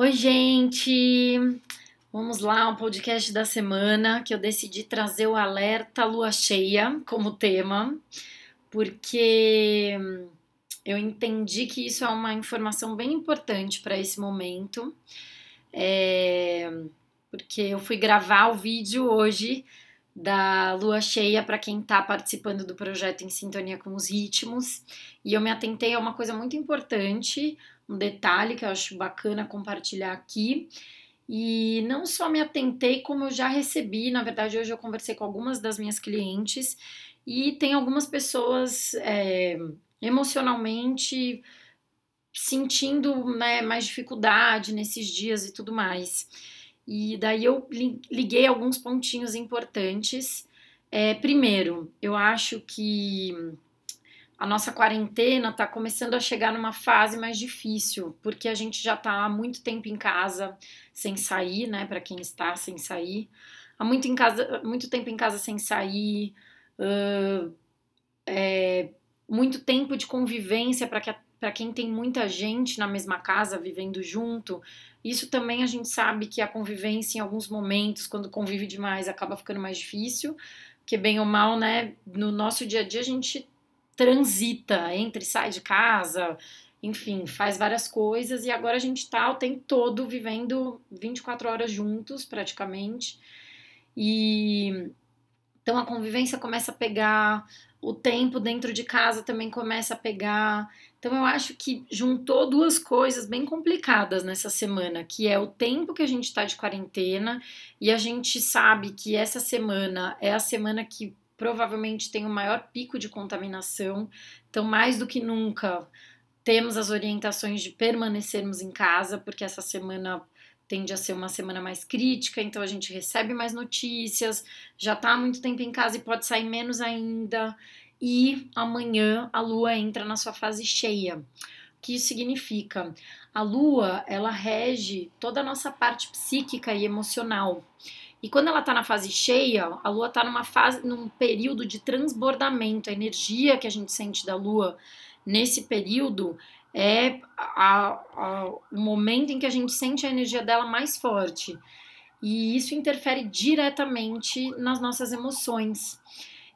Oi, gente! Vamos lá, um podcast da semana que eu decidi trazer o alerta lua cheia como tema, porque eu entendi que isso é uma informação bem importante para esse momento, é, porque eu fui gravar o vídeo hoje da lua cheia para quem está participando do projeto em sintonia com os ritmos, e eu me atentei a uma coisa muito importante um detalhe que eu acho bacana compartilhar aqui. E não só me atentei, como eu já recebi, na verdade, hoje eu conversei com algumas das minhas clientes e tem algumas pessoas é, emocionalmente sentindo né, mais dificuldade nesses dias e tudo mais. E daí eu liguei alguns pontinhos importantes. É, primeiro, eu acho que a nossa quarentena está começando a chegar numa fase mais difícil, porque a gente já está há muito tempo em casa sem sair, né? Para quem está sem sair, há muito, em casa, muito tempo em casa sem sair, uh, é, muito tempo de convivência para que para quem tem muita gente na mesma casa vivendo junto, isso também a gente sabe que a convivência em alguns momentos, quando convive demais, acaba ficando mais difícil, porque bem ou mal, né, no nosso dia a dia a gente transita, entra e sai de casa, enfim, faz várias coisas e agora a gente está o tempo todo vivendo 24 horas juntos, praticamente. E então a convivência começa a pegar, o tempo dentro de casa também começa a pegar. Então eu acho que juntou duas coisas bem complicadas nessa semana, que é o tempo que a gente está de quarentena e a gente sabe que essa semana é a semana que provavelmente tem o maior pico de contaminação. Então, mais do que nunca, temos as orientações de permanecermos em casa, porque essa semana tende a ser uma semana mais crítica, então a gente recebe mais notícias, já está há muito tempo em casa e pode sair menos ainda. E amanhã a lua entra na sua fase cheia. O que isso significa? A lua, ela rege toda a nossa parte psíquica e emocional. E quando ela está na fase cheia, a Lua está numa fase, num período de transbordamento. A energia que a gente sente da Lua nesse período é a, a, o momento em que a gente sente a energia dela mais forte. E isso interfere diretamente nas nossas emoções.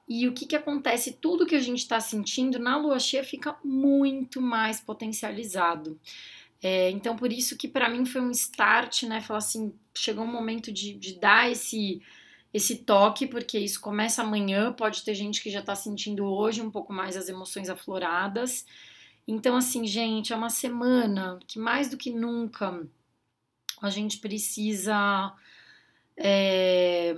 E o que, que acontece? Tudo que a gente está sentindo na lua cheia fica muito mais potencializado. É, então, por isso que para mim foi um start, né? Falar assim, chegou um momento de, de dar esse, esse toque, porque isso começa amanhã, pode ter gente que já tá sentindo hoje um pouco mais as emoções afloradas. Então, assim, gente, é uma semana que mais do que nunca a gente precisa é,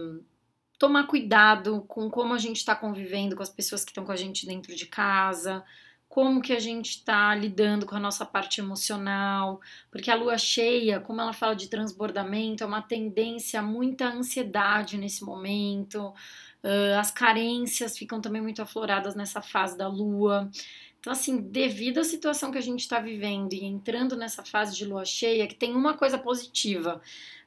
tomar cuidado com como a gente está convivendo com as pessoas que estão com a gente dentro de casa, como que a gente está lidando com a nossa parte emocional, porque a lua cheia, como ela fala de transbordamento, é uma tendência a muita ansiedade nesse momento, as carências ficam também muito afloradas nessa fase da lua. Então, assim, devido à situação que a gente está vivendo e entrando nessa fase de lua cheia, que tem uma coisa positiva,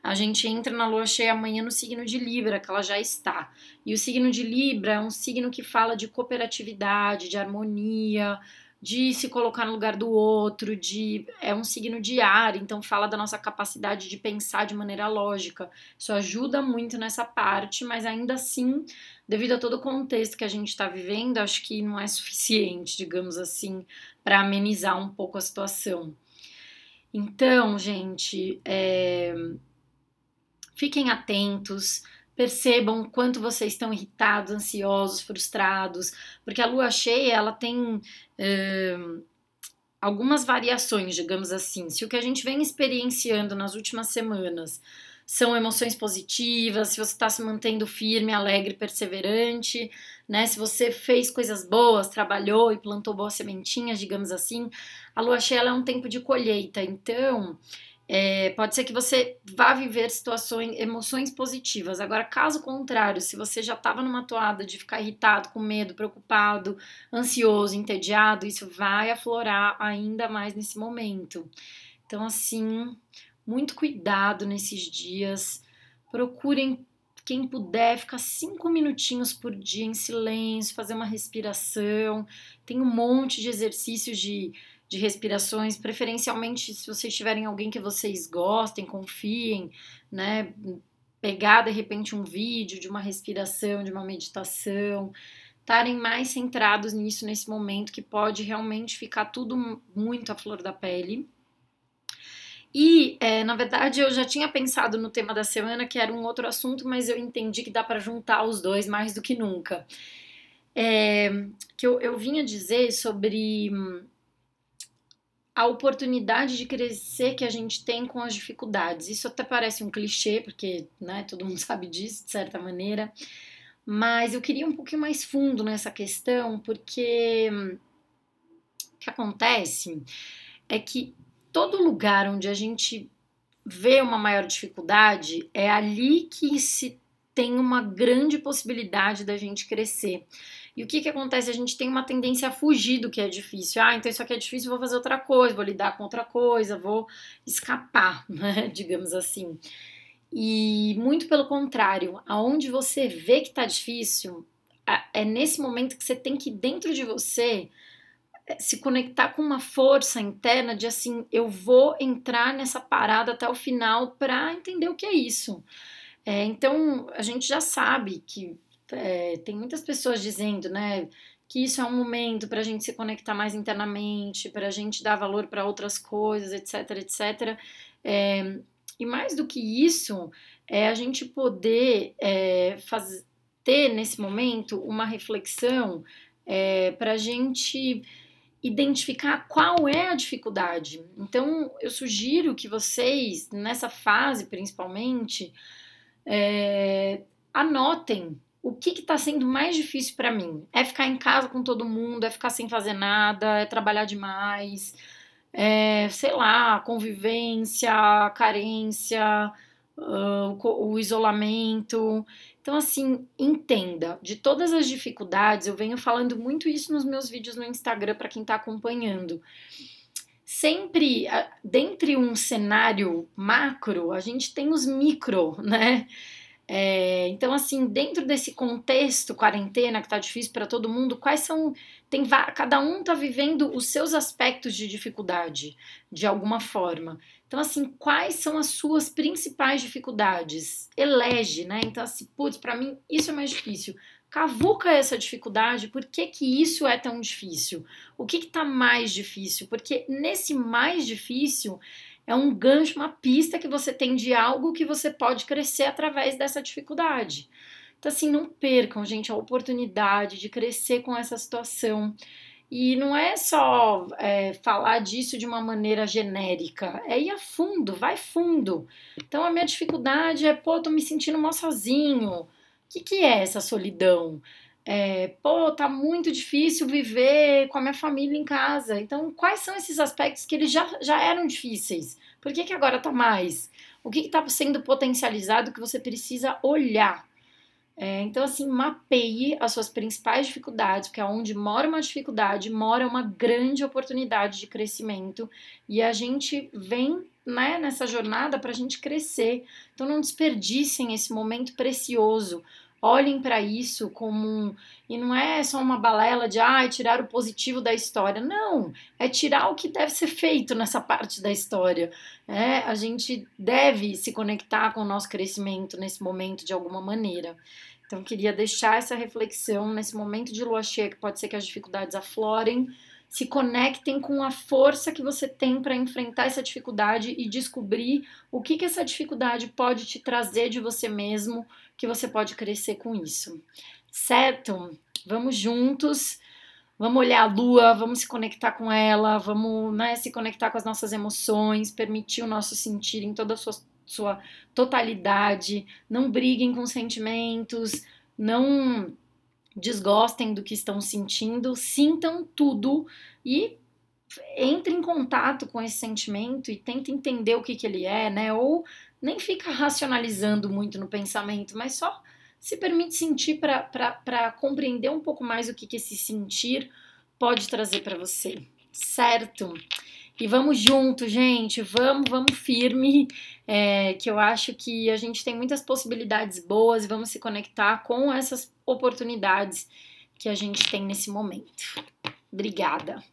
a gente entra na lua cheia amanhã no signo de Libra, que ela já está. E o signo de Libra é um signo que fala de cooperatividade, de harmonia, de se colocar no lugar do outro, de é um signo de ar, então fala da nossa capacidade de pensar de maneira lógica. Isso ajuda muito nessa parte, mas ainda assim, devido a todo o contexto que a gente está vivendo, acho que não é suficiente, digamos assim, para amenizar um pouco a situação. Então, gente, é, Fiquem atentos, percebam quanto vocês estão irritados, ansiosos, frustrados, porque a lua cheia ela tem uh, algumas variações, digamos assim. Se o que a gente vem experienciando nas últimas semanas são emoções positivas, se você está se mantendo firme, alegre, perseverante, né? Se você fez coisas boas, trabalhou e plantou boas sementinhas, digamos assim, a lua cheia é um tempo de colheita. Então, é, pode ser que você vá viver situações, emoções positivas. Agora, caso contrário, se você já estava numa toada de ficar irritado, com medo, preocupado, ansioso, entediado, isso vai aflorar ainda mais nesse momento. Então, assim, muito cuidado nesses dias. Procurem, quem puder, ficar cinco minutinhos por dia em silêncio, fazer uma respiração. Tem um monte de exercícios de de respirações, preferencialmente se vocês tiverem alguém que vocês gostem, confiem, né? Pegar de repente um vídeo de uma respiração, de uma meditação, estarem mais centrados nisso nesse momento que pode realmente ficar tudo muito à flor da pele. E, é, na verdade, eu já tinha pensado no tema da semana, que era um outro assunto, mas eu entendi que dá para juntar os dois mais do que nunca. É, que eu, eu vinha dizer sobre hum, a oportunidade de crescer que a gente tem com as dificuldades. Isso até parece um clichê, porque né, todo mundo sabe disso, de certa maneira, mas eu queria um pouquinho mais fundo nessa questão, porque hum, o que acontece é que todo lugar onde a gente vê uma maior dificuldade, é ali que se tem uma grande possibilidade da gente crescer. E o que, que acontece? A gente tem uma tendência a fugir do que é difícil. Ah, então isso aqui é difícil, vou fazer outra coisa, vou lidar com outra coisa, vou escapar, né? digamos assim. E muito pelo contrário, aonde você vê que tá difícil, é nesse momento que você tem que, dentro de você, se conectar com uma força interna de assim, eu vou entrar nessa parada até o final para entender o que é isso. É, então, a gente já sabe que é, tem muitas pessoas dizendo, né, que isso é um momento para a gente se conectar mais internamente, para a gente dar valor para outras coisas, etc, etc. É, e mais do que isso, é a gente poder é, faz, ter nesse momento uma reflexão é, para a gente identificar qual é a dificuldade. Então, eu sugiro que vocês, nessa fase principalmente, é, anotem o que está sendo mais difícil para mim. É ficar em casa com todo mundo, é ficar sem fazer nada, é trabalhar demais, é, sei lá, convivência, carência, uh, o, isolamento. Então, assim, entenda, de todas as dificuldades, eu venho falando muito isso nos meus vídeos no Instagram para quem está acompanhando. Sempre, dentre um cenário macro, a gente tem os micro, né? É, então, assim, dentro desse contexto quarentena que tá difícil para todo mundo, quais são. Tem, cada um tá vivendo os seus aspectos de dificuldade, de alguma forma. Então, assim, quais são as suas principais dificuldades? Elege, né? Então, assim, putz, para mim isso é mais difícil. Cavuca essa dificuldade, por que, que isso é tão difícil? O que está mais difícil? Porque nesse mais difícil é um gancho, uma pista que você tem de algo que você pode crescer através dessa dificuldade. Então, assim, não percam, gente, a oportunidade de crescer com essa situação. E não é só é, falar disso de uma maneira genérica, é ir a fundo, vai fundo. Então a minha dificuldade é, pô, tô me sentindo mal sozinho. O que, que é essa solidão? É, pô, tá muito difícil viver com a minha família em casa. Então, quais são esses aspectos que eles já, já eram difíceis? Por que, que agora tá mais? O que está sendo potencializado que você precisa olhar? É, então, assim, mapeie as suas principais dificuldades, porque onde mora uma dificuldade, mora uma grande oportunidade de crescimento e a gente vem né, nessa jornada para a gente crescer. Então, não desperdicem esse momento precioso. Olhem para isso como um. E não é só uma balela de ah, tirar o positivo da história. Não, é tirar o que deve ser feito nessa parte da história. É, a gente deve se conectar com o nosso crescimento nesse momento de alguma maneira. Então, queria deixar essa reflexão nesse momento de lua cheia, que pode ser que as dificuldades aflorem, se conectem com a força que você tem para enfrentar essa dificuldade e descobrir o que, que essa dificuldade pode te trazer de você mesmo, que você pode crescer com isso. Certo? Vamos juntos. Vamos olhar a lua, vamos se conectar com ela, vamos né, se conectar com as nossas emoções, permitir o nosso sentir em toda a sua, sua totalidade. Não briguem com sentimentos, não desgostem do que estão sentindo, sintam tudo e entre em contato com esse sentimento e tenta entender o que, que ele é, né? Ou nem fica racionalizando muito no pensamento, mas só se permite sentir para compreender um pouco mais o que, que esse sentir pode trazer para você, certo? E vamos junto, gente, vamos, vamos firme, é, que eu acho que a gente tem muitas possibilidades boas e vamos se conectar com essas oportunidades que a gente tem nesse momento. Obrigada.